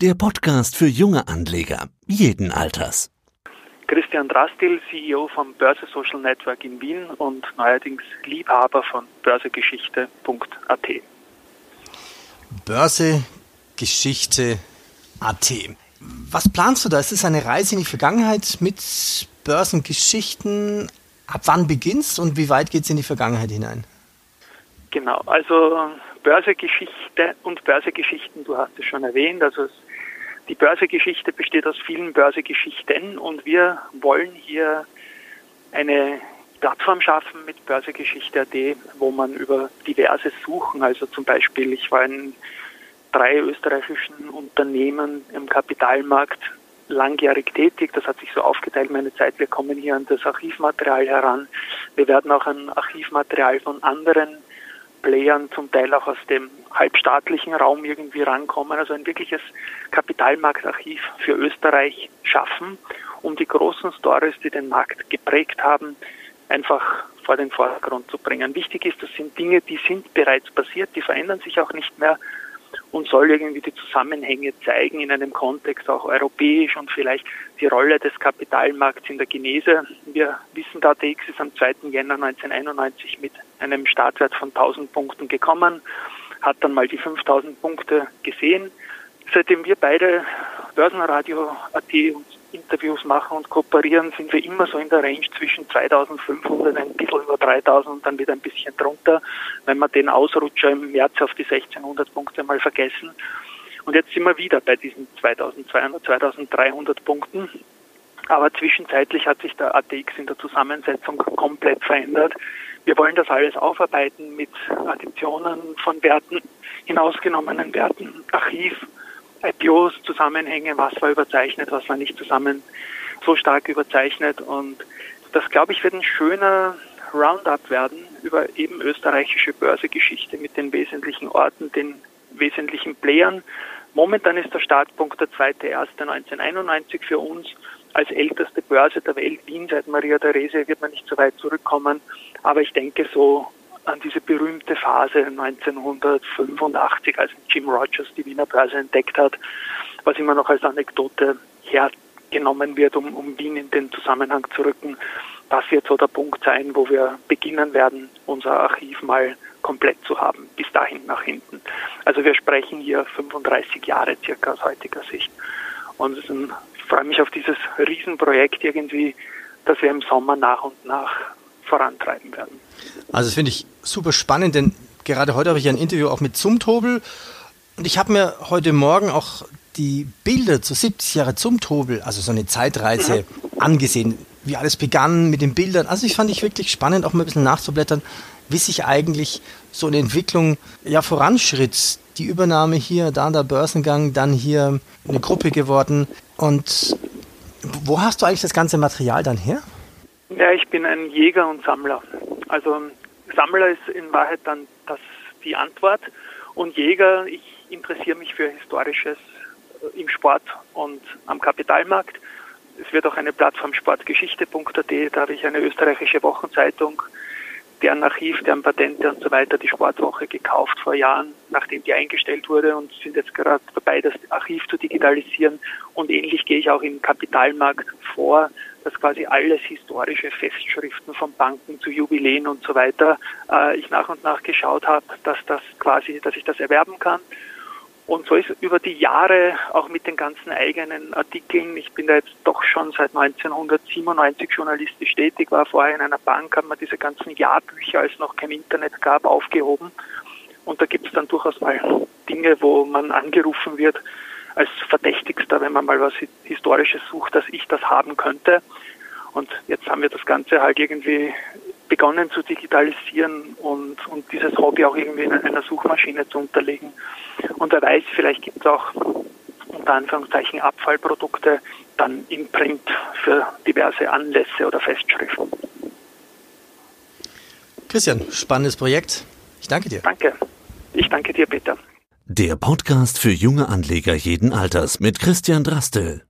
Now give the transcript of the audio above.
der Podcast für junge Anleger jeden Alters. Christian Drastil, CEO vom Börse Social Network in Wien und neuerdings Liebhaber von börsegeschichte.at. Börsegeschichte.at. Was planst du da? Ist es eine Reise in die Vergangenheit mit Börsengeschichten? Ab wann beginnst und wie weit geht es in die Vergangenheit hinein? Genau, also Börsegeschichte und Börsegeschichten, du hast es schon erwähnt, also die Börsegeschichte besteht aus vielen Börsegeschichten und wir wollen hier eine Plattform schaffen mit Börsegeschichte.at, wo man über diverse Suchen, also zum Beispiel, ich war in drei österreichischen Unternehmen im Kapitalmarkt langjährig tätig. Das hat sich so aufgeteilt, meine Zeit. Wir kommen hier an das Archivmaterial heran. Wir werden auch an Archivmaterial von anderen Playern, zum Teil auch aus dem halbstaatlichen Raum irgendwie rankommen. Also ein wirkliches Kapitalmarktarchiv für Österreich schaffen, um die großen Stories, die den Markt geprägt haben, einfach vor den Vordergrund zu bringen. Wichtig ist, das sind Dinge, die sind bereits passiert, die verändern sich auch nicht mehr und soll irgendwie die Zusammenhänge zeigen in einem Kontext auch europäisch und vielleicht die Rolle des Kapitalmarkts in der Genese. Wir wissen, der ATX ist am 2. Jänner 1991 mit einem Startwert von 1000 Punkten gekommen, hat dann mal die 5000 Punkte gesehen. Seitdem wir beide Börsenradio AT und Interviews machen und kooperieren, sind wir immer so in der Range zwischen 2500, ein bisschen über 3000 und dann wieder ein bisschen drunter, wenn wir den Ausrutscher im März auf die 1600 Punkte mal vergessen. Und jetzt sind wir wieder bei diesen 2200, 2300 Punkten. Aber zwischenzeitlich hat sich der ATX in der Zusammensetzung komplett verändert. Wir wollen das alles aufarbeiten mit Additionen von Werten, hinausgenommenen Werten, Archiv, IPOs, Zusammenhänge, was war überzeichnet, was war nicht zusammen so stark überzeichnet. Und das, glaube ich, wird ein schöner Roundup werden über eben österreichische Börsegeschichte mit den wesentlichen Orten, den wesentlichen Playern. Momentan ist der Startpunkt der 2.1.1991 für uns als älteste Börse der Welt. Wien seit Maria Therese wird man nicht so weit zurückkommen. Aber ich denke so an diese berühmte Phase 1985, als Jim Rogers die Wiener Börse entdeckt hat, was immer noch als Anekdote hergenommen wird, um, um Wien in den Zusammenhang zu rücken. Das wird so der Punkt sein, wo wir beginnen werden, unser Archiv mal komplett zu haben, bis dahin nach hinten. Also wir sprechen hier 35 Jahre circa aus heutiger Sicht. Und ich freue mich auf dieses Riesenprojekt irgendwie, das wir im Sommer nach und nach vorantreiben werden. Also das finde ich super spannend, denn gerade heute habe ich ein Interview auch mit Zumtobel und ich habe mir heute Morgen auch die Bilder zu 70 Jahre Zumtobel, also so eine Zeitreise, angesehen, wie alles begann mit den Bildern. Also ich fand ich wirklich spannend, auch mal ein bisschen nachzublättern, wie sich eigentlich so eine Entwicklung ja voranschritt. Die Übernahme hier, dann der Börsengang, dann hier eine Gruppe geworden. Und wo hast du eigentlich das ganze Material dann her? Ja, ich bin ein Jäger und Sammler. Also Sammler ist in Wahrheit dann das die Antwort und Jäger, ich interessiere mich für Historisches äh, im Sport und am Kapitalmarkt. Es wird auch eine Plattform sportgeschichte.at, da habe ich eine österreichische Wochenzeitung, deren Archiv, deren Patente und so weiter, die Sportwoche gekauft vor Jahren, nachdem die eingestellt wurde und sind jetzt gerade dabei, das Archiv zu digitalisieren. Und ähnlich gehe ich auch im Kapitalmarkt vor dass quasi alles historische Festschriften von Banken zu Jubiläen und so weiter äh, ich nach und nach geschaut habe, dass das quasi, dass ich das erwerben kann. Und so ist über die Jahre auch mit den ganzen eigenen Artikeln, ich bin da jetzt doch schon seit 1997 journalistisch tätig, war vorher in einer Bank, haben wir diese ganzen Jahrbücher, als es noch kein Internet gab, aufgehoben. Und da gibt es dann durchaus mal Dinge, wo man angerufen wird, als Verdächtigster, wenn man mal was Historisches sucht, dass ich das haben könnte. Und jetzt haben wir das Ganze halt irgendwie begonnen zu digitalisieren und, und dieses Hobby auch irgendwie in einer Suchmaschine zu unterlegen. Und wer weiß, vielleicht gibt es auch unter Anführungszeichen Abfallprodukte dann im Print für diverse Anlässe oder Festschriften. Christian, spannendes Projekt. Ich danke dir. Danke. Ich danke dir, Peter. Der Podcast für junge Anleger jeden Alters mit Christian Drastel.